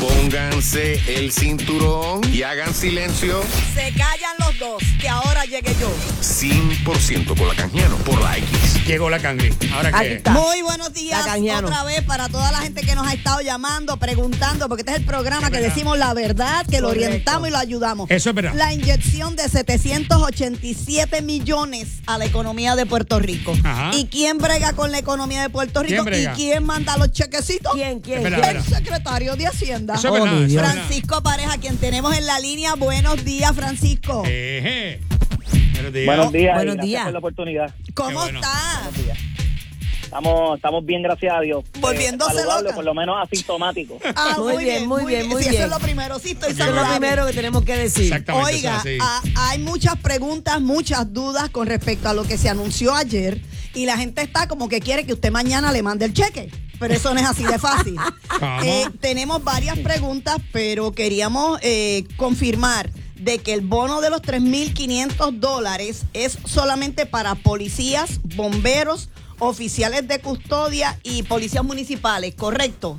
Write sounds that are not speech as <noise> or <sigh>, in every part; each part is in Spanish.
Pónganse el cinturón y hagan silencio. Se callan los dos, que ahora llegue yo. 100% con la Canjiano por la X. Llegó la cangri. Ahora Aquí que. está. Muy buenos días La otra vez para toda la gente que nos ha estado llamando, preguntando, porque este es el programa que verdad. decimos la verdad, que lo Correcto. orientamos y lo ayudamos. Eso es verdad. La inyección de 787 millones a la economía de Puerto Rico. Ajá. ¿Y quién brega con la economía de Puerto ¿Quién Rico? ¿Y brega? quién manda los chequecitos? ¿Quién, quién, Espera, quién? El secretario de Hacienda. Eso es Oh, verdad. mi eso es Dios. verdad. Francisco Pareja, quien tenemos en la línea. Buenos días, Francisco. Eje. Buenos días. Buenos días. Buenos gracias días. por la oportunidad. ¿Cómo bueno. está? Buenos días. Estamos, estamos bien, gracias a Dios. Volviéndose saludable, loca. por lo menos asintomático. <laughs> Ah, Muy bien, muy bien, muy Sí, bien. Eso es lo primero. Sí, estoy Eso es lo primero que tenemos que decir. Exactamente. Oiga, ah, hay muchas preguntas, muchas dudas con respecto a lo que se anunció ayer y la gente está como que quiere que usted mañana le mande el cheque. Pero eso no es así de fácil. <laughs> Eh, tenemos varias preguntas, pero queríamos eh, confirmar de que el bono de los 3.500 dólares es solamente para policías, bomberos, oficiales de custodia y policías municipales, ¿correcto?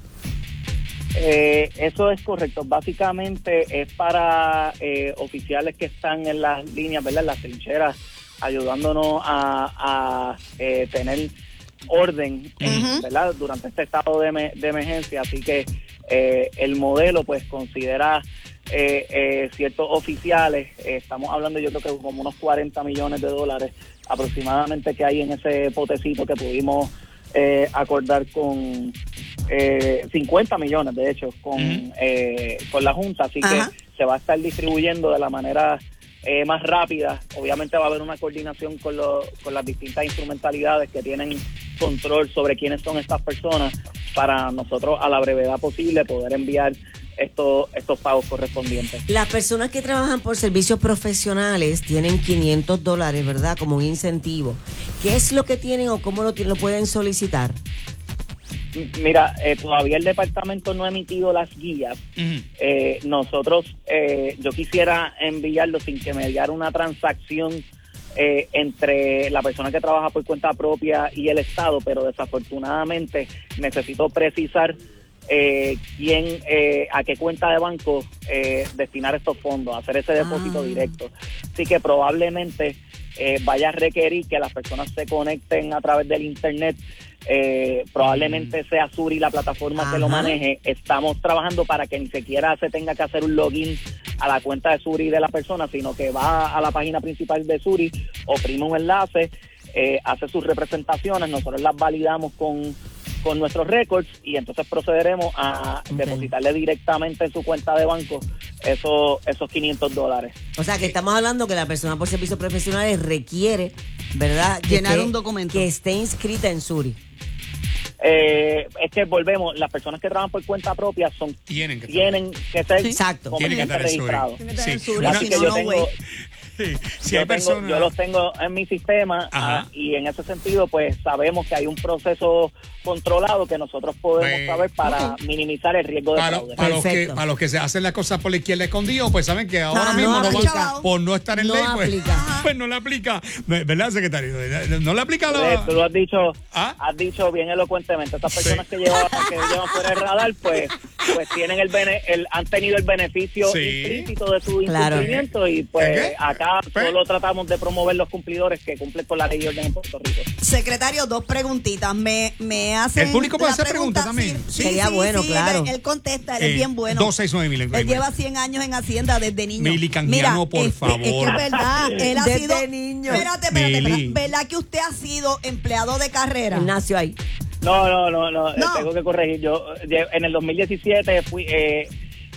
Eh, eso es correcto. Básicamente es para eh, oficiales que están en las líneas, ¿verdad? En las trincheras, ayudándonos a, a, eh, tener orden. ¿verdad? Durante este estado de, de emergencia. Así que eh, el modelo, pues, considera eh, eh, ciertos oficiales. eh, estamos hablando, yo creo que como unos 40 millones de dólares aproximadamente que hay en ese potecito que pudimos eh, acordar con eh, 50 millones, de hecho, con, eh, con la Junta. Así Ajá. que se va a estar distribuyendo de la manera eh, más rápida. Obviamente va a haber una coordinación con, lo- con las distintas instrumentalidades que tienen control sobre quiénes son estas personas para nosotros a la brevedad posible poder enviar estos, estos pagos correspondientes. Las personas que trabajan por servicios profesionales tienen 500 dólares, ¿verdad? Como un incentivo. ¿Qué es lo que tienen o cómo lo, tienen- lo pueden solicitar? Mira, eh, todavía el departamento no ha emitido las guías. Eh, nosotros, eh, yo quisiera enviarlo sin que me diera una transacción eh, entre la persona que trabaja por cuenta propia y el Estado, pero desafortunadamente necesito precisar eh, quién, eh, a qué cuenta de banco eh, destinar estos fondos, hacer ese depósito Ah. directo. Así que probablemente eh, vaya a requerir que las personas se conecten a través del Internet. Eh, probablemente sea Suri la plataforma que lo maneje. Estamos trabajando para que ni siquiera se tenga que hacer un login a la cuenta de Suri de la persona, sino que va a la página principal de Suri, oprime un enlace, eh, hace sus representaciones, nosotros las validamos con, con nuestros récords y entonces procederemos a depositarle directamente en su cuenta de banco esos, esos 500 dólares. O sea, que estamos hablando que la persona por servicios profesionales requiere, ¿verdad? Llenar un documento. Que esté inscrita en Suri. Eh, es que volvemos, las personas que trabajan por cuenta propia son Tienen que tienen que ser Exacto. Tienen que estar registrados. Tienen que tener Sí. Así que no, yo no, tengo. Sí. Si yo, hay tengo- personas. yo los tengo en mi sistema Ajá. ah, y en ese sentido pues sabemos que hay un proceso controlado que nosotros podemos Pues, saber para minimizar el riesgo de Para, fraude. para los que, para los que se hacen las cosas por la izquierda escondido, pues saben que ahora Ah, mismo no por no estar en No ley, pues, <laughs> pues no le aplica. ¿Verdad, secretario? No le aplica la. Eh, tú lo has dicho, ¿Ah? has dicho bien elocuentemente. Estas personas que llevan que llevan fuera del radar, pues, <laughs> pues tienen el, bene- el han tenido el beneficio Sí. implícito de su Claro. incumplimiento y pues acá Pues- solo tratamos de promover los cumplidores que cumplen con la ley y orden en Puerto Rico. Secretario, dos preguntitas. Me, me hacen. El público puede hacer pregunta, preguntas también. Sí, Sería sí, bueno, sí, claro. Él, él contesta, él Eh, es bien bueno. 269 mil. Él lleva 100 años en Hacienda desde niño. Mili Canjiano, por este, Es que favor. es verdad. Él ha Desde sido. niño. Espérate, espérate, Mili. espérate. ¿Verdad que usted ha sido empleado de carrera? Él nació ahí. No, no, no, no, No. tengo que corregir. Yo en el 2017 fui, eh,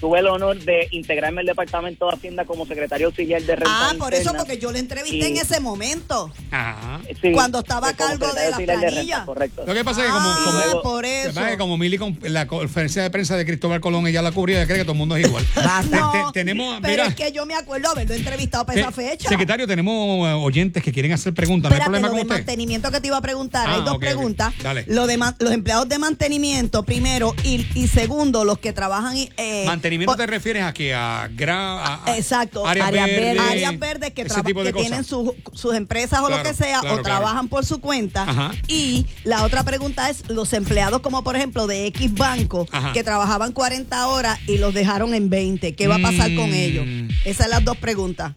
tuve el honor de integrarme al Departamento de Hacienda como secretario auxiliar de renta Ah, por eso, porque yo le entrevisté Y- en ese momento. Ajá. Sí, cuando estaba a cargo de la renta, planilla. correcto. Lo que pasa es que como, Ah, como, luego- por lo que eso. pasa es que como Mili con la conferencia de prensa de Cristóbal Colón ella la cubría, ella cree que todo el mundo es igual. <laughs> Basta. No, Te- te- tenemos, pero mira, es que yo me acuerdo haberlo entrevistado para eh, esa fecha. secretario, tenemos eh, oyentes que quieren hacer preguntas. ¿No hay problema lo con de usted? mantenimiento que te iba a preguntar. Ah, Hay dos ok, ok. preguntas. Dale. Lo de los empleados de mantenimiento, primero, y, y segundo, los que trabajan eh, Mantenimiento mantenimiento Por- te refieres a que a, gra- a- Exacto. áreas Áreas verdes, verdes. áreas verdes que, tienen sus- sus empresas o lo que sea, claro, o claro. trabajan por su cuenta. Ajá. Y la otra pregunta es, los empleados como por ejemplo de X Banco, Ajá. que trabajaban 40 horas y los dejaron en 20, ¿qué va a pasar con Mm. ellos? Esas son las dos preguntas.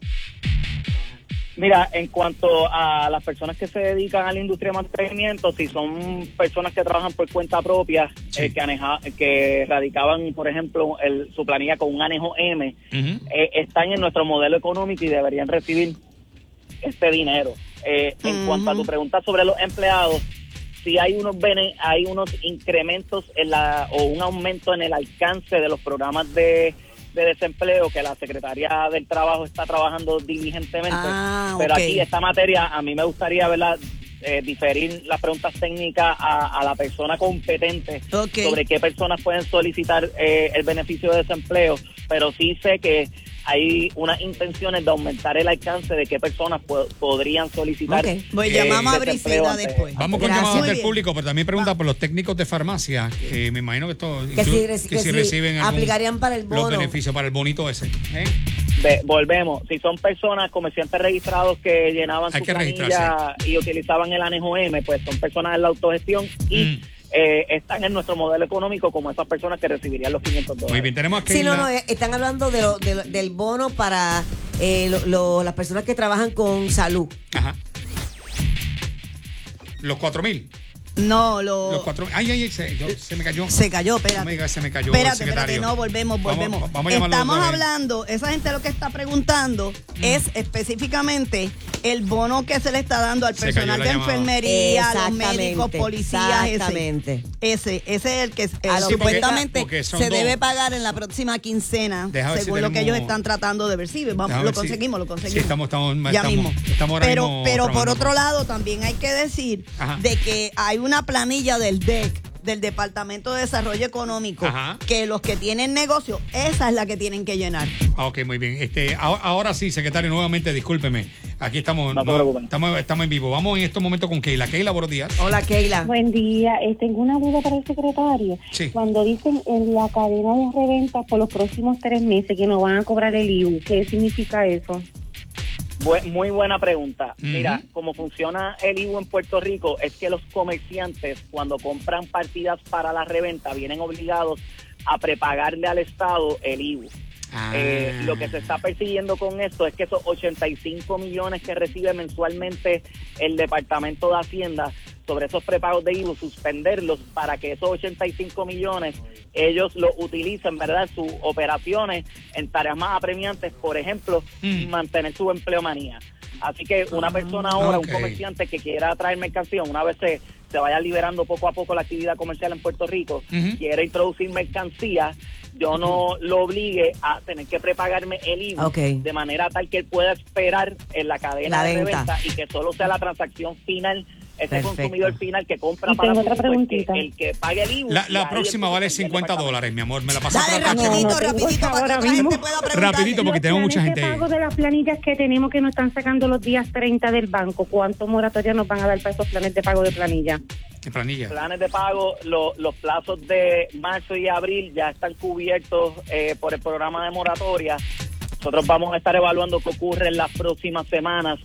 Mira, en cuanto a las personas que se dedican a la industria de mantenimiento, si son personas que trabajan por cuenta propia, Sí. eh, que, aneja- que radicaban, por ejemplo, el- su planilla con un anejo M, eh, están en nuestro modelo económico y deberían recibir este dinero. Eh, en cuanto a tu pregunta sobre los empleados, si hay unos bene- hay unos incrementos en la o un aumento en el alcance de los programas de, de desempleo que la Secretaría del Trabajo está trabajando diligentemente. Ah, Pero aquí esta materia a mí me gustaría verla eh, diferir las preguntas técnicas a, a la persona competente sobre qué personas pueden solicitar eh, el beneficio de desempleo, pero sí sé que hay unas intenciones de aumentar el alcance de qué personas po- podrían solicitar. Ok. Pues eh, llamamos a Brisida después. Vamos con llamadas del público, pero también pregunta por los técnicos de farmacia. que me imagino que esto Que si reci- que si reciben algún- aplicarían para el los bono. beneficios para el bonito ese. ¿eh? Ve- volvemos. Si son personas, comerciantes registrados que llenaban Hay su que planilla y utilizaban el anejo M, pues son personas en la autogestión y Mm. Eh, están en nuestro modelo económico como esas personas que recibirían los 500 dólares. Muy bien, tenemos aquí. Sí, no, no, eh, están hablando de lo- de lo- del bono para eh, lo- lo- las personas que trabajan con salud. Ajá. Los cuatro mil. No, lo... Los cuatro Ay, ay, ay, se, yo- se me cayó. Se cayó, espérate. se me cayó. Espérate, espérate, no, volvemos, volvemos. Vamos, a llamarlo Estamos hablando, esa gente lo que está preguntando Mm. es específicamente el bono que se le está dando al personal de llamada. enfermería, a los médicos, policías, ese. exactamente. Ese, ese es el que eh, A los supuestamente porque se dos. debe pagar en la próxima quincena, Deja ver si según lo que ellos están tratando de ver. Sí, vamos, lo si- conseguimos, lo conseguimos. sí, estamos- estamos- ya estamos- mismo. estamos ahora pero, mismo pero por otro lado, también hay que decir Ajá. de que hay una planilla del DEC, del Departamento de Desarrollo Económico, Ajá. que los que tienen negocio, esa es la que tienen que llenar. Ah, ok, muy bien. Este, ahora, ahora sí, secretario, nuevamente, discúlpeme. Aquí estamos, No estamos, estamos en vivo. Vamos en estos momentos con Keila. Keila, buenos días. Hola, Keila. Buen día. Eh, tengo una duda para el secretario. Sí. Cuando dicen en la cadena de reventa por los próximos tres meses que nos van a cobrar el IU, ¿qué significa eso? Bu- Muy buena pregunta. Mira, cómo funciona el IVU en Puerto Rico es que los comerciantes cuando compran partidas para la reventa vienen obligados a prepagarle al Estado el IVU. Ah. Eh, lo que se está persiguiendo con esto es que esos 85 millones que recibe mensualmente el Departamento de Hacienda sobre esos prepagos de IVU, suspenderlos para que esos 85 millones ellos lo utilicen, ¿verdad?, sus operaciones en tareas más apremiantes, por ejemplo, Mm. mantener su empleomanía. Así que una persona ahora, un comerciante que quiera traer mercancía, una vez se, se vaya liberando poco a poco la actividad comercial en Puerto Rico, Ujú. quiere introducir mercancía, yo no lo obligue a tener que prepagarme el IVA de manera tal que él pueda esperar en la cadena La de venta. reventa y que solo sea la transacción final, ese Perfecto. consumidor final que compra Y para tengo otra uso, el que, el pague el IVA. La, próxima vale el 50 departamento. dólares, mi amor. Me la pasaste Dale por la rapidito, tengo rapidito, para ahora mismo. Rapidito, porque tenemos mucha planes gente de ahí. pago de las planillas que tenemos que nos están sacando los días 30 del banco, ¿cuánto moratoria nos van a dar para esos planes de pago de planilla? En planilla. planes de pago, lo- los plazos de marzo y abril ya están cubiertos eh, por el programa de moratoria. Nosotros vamos a estar evaluando qué ocurre en las próximas semanas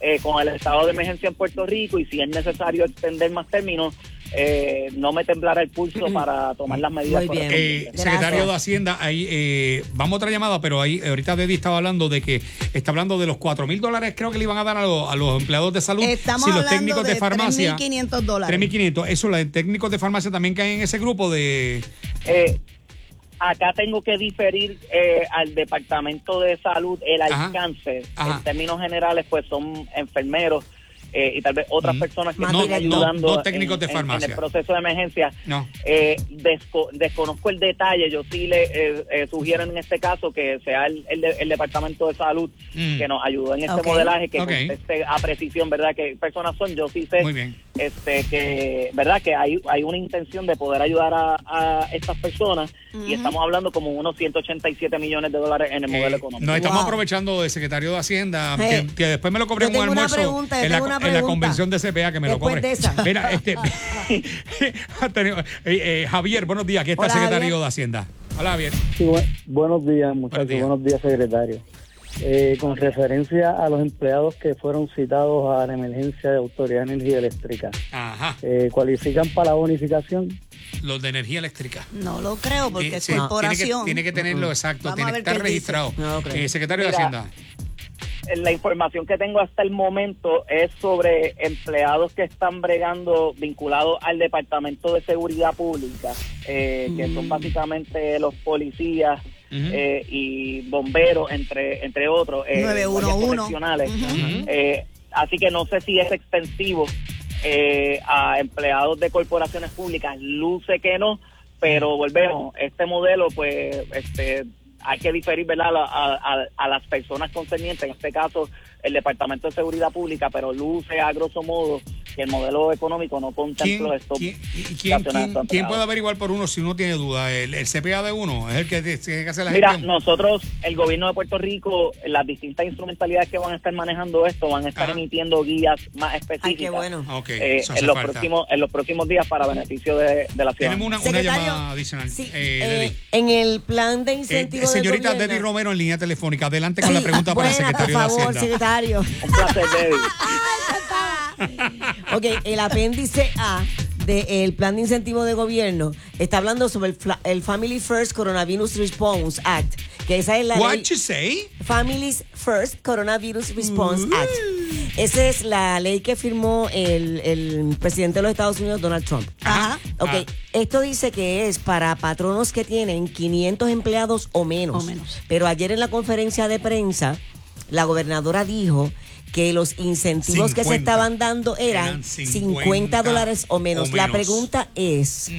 eh, con el estado de emergencia en Puerto Rico y si es necesario extender más términos, eh, no me temblará el pulso para tomar las medidas Muy bien. Eh, secretario de Hacienda, ahí eh, vamos a otra llamada, pero ahí eh, ahorita Deddy estaba hablando de que está hablando de los 4 mil dólares, creo que le iban a dar a, los- a los empleados de salud. Estamos si los técnicos de, de farmacia. 3.500 dólares. 3.500. Eso, los técnicos de farmacia también caen en ese grupo de. Acá tengo que diferir eh, al Departamento de Salud el Ajá. alcance. Ajá. En términos generales, pues son enfermeros eh, y tal vez otras Ujú. personas que No, están ayudando no técnicos en- de en- farmacia. En, el proceso de emergencia. No. Eh, desco- desconozco el detalle. Yo sí le eh, eh, sugiero en este caso que sea el, el de- el Departamento de Salud Mm. que nos ayudó en este modelaje, que Ok. conteste a precisión, ¿verdad? Que personas son. Yo sí sé Muy bien. Este que verdad que hay hay una intención de poder ayudar a, a estas personas y estamos hablando como unos 187 millones de dólares en el modelo Eh, económico. nos estamos Wow. aprovechando de secretario de Hacienda, Eh, que, que después me lo cobré una almuerzo pregunta, yo en, la, tengo una en la pregunta. convención de CPA que me Después lo cobré. de esa. <laughs> Mira, este, <laughs> eh, eh, Javier, buenos días, aquí está el secretario Javier. de Hacienda. Hola. Sí, bu- buenos días, muchachos. días. Buenos días, secretario. Eh, con referencia a los empleados que fueron citados a la emergencia de Autoridad de Energía Eléctrica, Ajá. eh, ¿cualifican para la bonificación? Los de energía eléctrica. No lo creo porque Eh, es sí, tiene, que, corporación. tiene que tenerlo exacto, Vamos tiene que estar registrado. No. Eh, secretario de Hacienda. la información que tengo hasta el momento es sobre empleados que están bregando vinculados al Departamento de Seguridad Pública, eh, que son básicamente los policías Eh, y bomberos, entre entre otros, eh, 911. guardias correccionales. Ujú. Eh, así que no sé si es extensivo eh, a empleados de corporaciones públicas. Luce que no, pero volvemos. Este modelo, pues, este hay que diferir ¿verdad? A, a- a- a las personas concernientes, en este caso el Departamento de Seguridad Pública, pero luce a grosso modo que el modelo económico no ¿Quién, contempla estos quién- y quién- quién- quién puede averiguar por uno si uno tiene duda? ¿El, el CPA de uno? ¿Es el que tiene que hacer la Mira, gestión? nosotros, el gobierno de Puerto Rico, las distintas instrumentalidades que van a estar manejando esto, van a estar Ajá. emitiendo guías más específicas. Ay, qué bueno. Ok, eh, eso hace en los falta. próximos en los próximos días para beneficio de, de la ciudad. Tenemos una, llamada adicional. Sí, Eh, eh, en el plan de Eh, incentivo del señorita Deddy Romero en línea telefónica. Adelante con la pregunta para el secretario por de favor, Hacienda. secretario. <laughs> Un placer. <laughs> Ok, el apéndice A del plan de incentivo de gobierno está hablando sobre el, Family First Coronavirus Response Act, que esa es la What ley you say? Families First Coronavirus Response Act. Esa es la ley que firmó el, el presidente de los Estados Unidos, Donald Trump. Ajá. Ok, Ah. esto dice que es para patronos que tienen 500 empleados o menos. O menos. Pero ayer en la conferencia de prensa, la gobernadora dijo que los incentivos que se 50. estaban dando eran, Eran 50, 50 dólares o menos. o La pregunta es,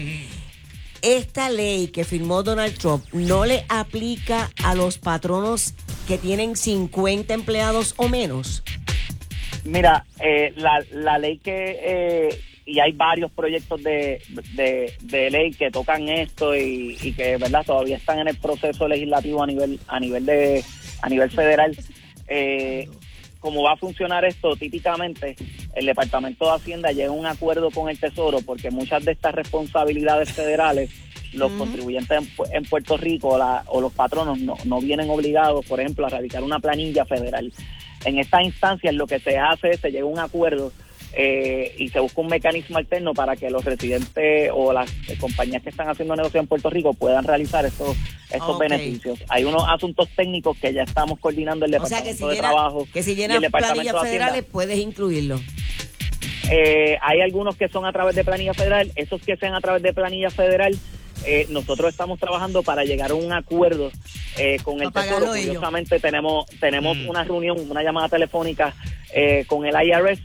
¿esta ley que firmó Donald Trump no le aplica a los patronos que tienen 50 empleados o menos? Mira, eh, la, la ley que eh, y hay varios proyectos de, de, de ley que tocan esto y, y que verdad todavía están en el proceso legislativo a nivel a nivel de a nivel federal. Eh, cómo va a funcionar esto, típicamente el Departamento de Hacienda llega a un acuerdo con el Tesoro porque muchas de estas responsabilidades federales los contribuyentes en, en Puerto Rico la- o los patronos no, no vienen obligados, por ejemplo, a radicar una planilla federal. En estas instancias lo que se hace es se llega a un acuerdo eh, y se busca un mecanismo alterno para que los residentes o las compañías que están haciendo negocio en Puerto Rico puedan realizar estos, estos beneficios. Hay unos asuntos técnicos que ya estamos coordinando el O sea Departamento que si de llena, Trabajo que si y llena el Departamento planillas federales puedes incluirlo. Eh, hay algunos que son a través de planilla federal. Esos que sean a través de planilla federal, eh, nosotros estamos trabajando para llegar a un acuerdo eh, con el Tesoro. ellos. Curiosamente tenemos tenemos Mm. una reunión, una llamada telefónica eh, con el IRS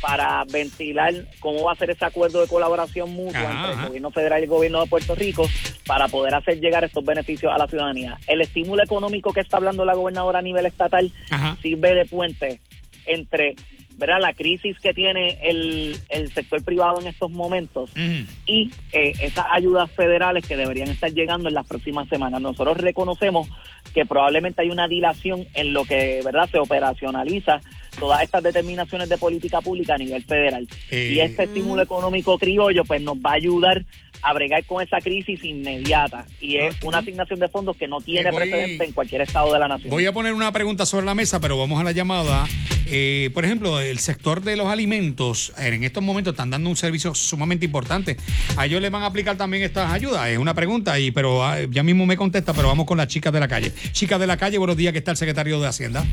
para ventilar cómo va a ser ese acuerdo de colaboración mutua Ajá, entre ajá. el gobierno federal y el gobierno de Puerto Rico para poder hacer llegar estos beneficios a la ciudadanía. El estímulo económico que está hablando la gobernadora a nivel estatal Ajá. sirve de puente entre ¿verdad? la crisis que tiene el, el sector privado en estos momentos y eh, esas ayudas federales que deberían estar llegando en las próximas semanas. Nosotros reconocemos que probablemente hay una dilación en lo que verdad se operacionaliza todas estas determinaciones de política pública a nivel federal. Eh. Y este estímulo económico criollo pues nos va a ayudar a bregar con esa crisis inmediata y es una asignación de fondos que no tiene voy- precedente en cualquier estado de la nación. Voy a poner una pregunta sobre la mesa, pero vamos a la llamada. Eh, por ejemplo, el sector de los alimentos en estos momentos están dando un servicio sumamente importante. ¿A ellos les van a aplicar también estas ayudas? Es una pregunta, y pero ah, ya mismo me contesta, pero vamos con las chicas de la calle. Chicas de la calle, buenos días, que está el secretario de Hacienda.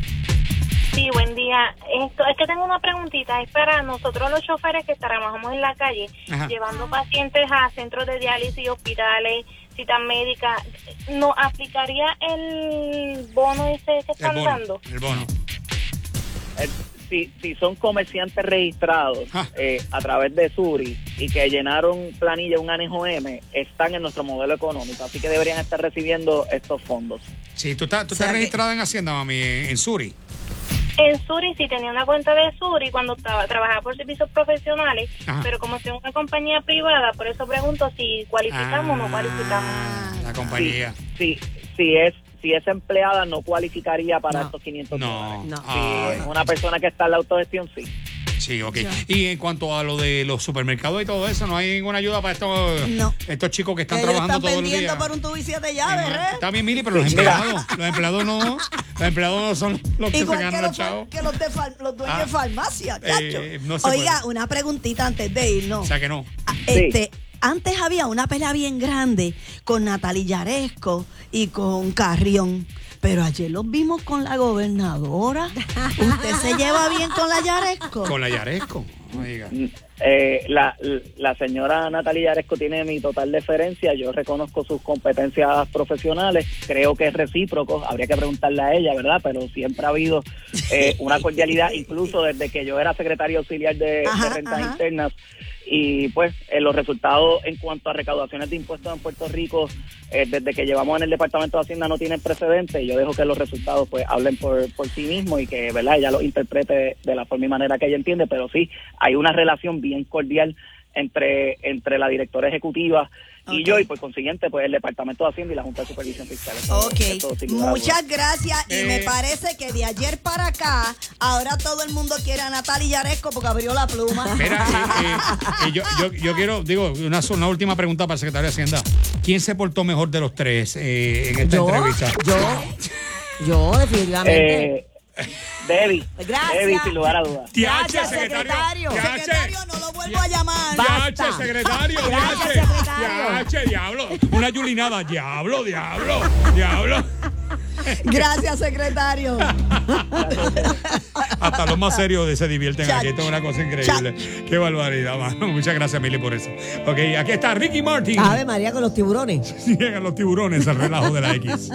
Sí, buen día. Esto es que tengo una preguntita. Es para nosotros los choferes que trabajamos en la calle, Ajá. llevando pacientes a centros de diálisis, hospitales, citas médicas. ¿No aplicaría el bono ese que El están bono. dando? El bono. Eh, si, si son comerciantes registrados Ah. eh, a través de Suri y que llenaron planilla un anejo M, están en nuestro modelo económico, así que deberían estar recibiendo estos fondos. Sí, tú estás, tú O sea estás que- registrada en Hacienda, mami, en, en Suri. En Suri sí tenía una cuenta de Suri cuando estaba trabajaba por servicios profesionales, Ajá. pero como soy una compañía privada, por eso pregunto si cualificamos o no Ah, cualificamos. La compañía. Si, si es si es empleada no cualificaría para No. estos 500 No. dólares. No. Si es una persona que está en la autogestión, sí. Sí, ok. Y en cuanto a lo de los supermercados y todo eso, no hay ninguna ayuda para estos, No. estos chicos que están ellos trabajando están todos los vendiendo días. por un tubo y siete llaves, ¿eh? Está bien, Mili, pero los empleados, los empleados no, los empleados no son los que se Igual que ganan los, chavos. que los, de far- los dueños Ah. de farmacia, Eh, no se Oiga, puede. una preguntita antes de irnos. O sea que no. Ah, Este, antes había una pelea bien grande con Natalie Yaresco y con Carrión. Pero ayer los vimos con la gobernadora. ¿Usted se lleva bien con la Yaresco? Con la Yaresco. Oiga. Eh, la, la señora Natalia Yaresco tiene mi total deferencia, yo reconozco sus competencias profesionales, creo que es recíproco, habría que preguntarle a ella, ¿verdad? Pero siempre ha habido eh, una cordialidad, incluso desde que yo era secretario auxiliar de, rentas ajá. internas. Y pues eh, los resultados en cuanto a recaudaciones de impuestos en Puerto Rico, eh, desde que llevamos en el Departamento de Hacienda no tienen precedente. y Yo dejo que los resultados pues hablen por, por sí mismos y que verdad ella los interprete de la forma y manera que ella entiende. Pero sí, hay una relación bien cordial entre, entre la directora ejecutiva y yo, y por consiguiente, pues el Departamento de Hacienda y la Junta de Supervisión Fiscal. Eso- Ok, eso muchas gracias. Y Eh. me parece que de ayer para acá, ahora todo el mundo quiere a Natalie Yaresco porque abrió la pluma. <laughs> Mira, eh, eh, eh, yo, yo, yo quiero, digo, una, una última pregunta para el secretario de Hacienda. ¿Quién se portó mejor de los tres eh, en esta Yo, entrevista? yo, yo definitivamente. Debbie, Gracias. Debbie, sin lugar a dudas. Gracias, secretario. secretario. No lo vuelvo a llamar. Basta. Yache, secretario, Gracias, yache, secretario. yache, diablo. Una yulinada, diablo, diablo, diablo. Gracias, secretario. <laughs> Hasta los más serios se divierten aquí. Esto es una cosa increíble. Qué barbaridad, mano. Muchas gracias, Mili, por eso. Ok, aquí está Ricky Martin. Ave María con los tiburones. <laughs> Llegan los tiburones al relajo de la X.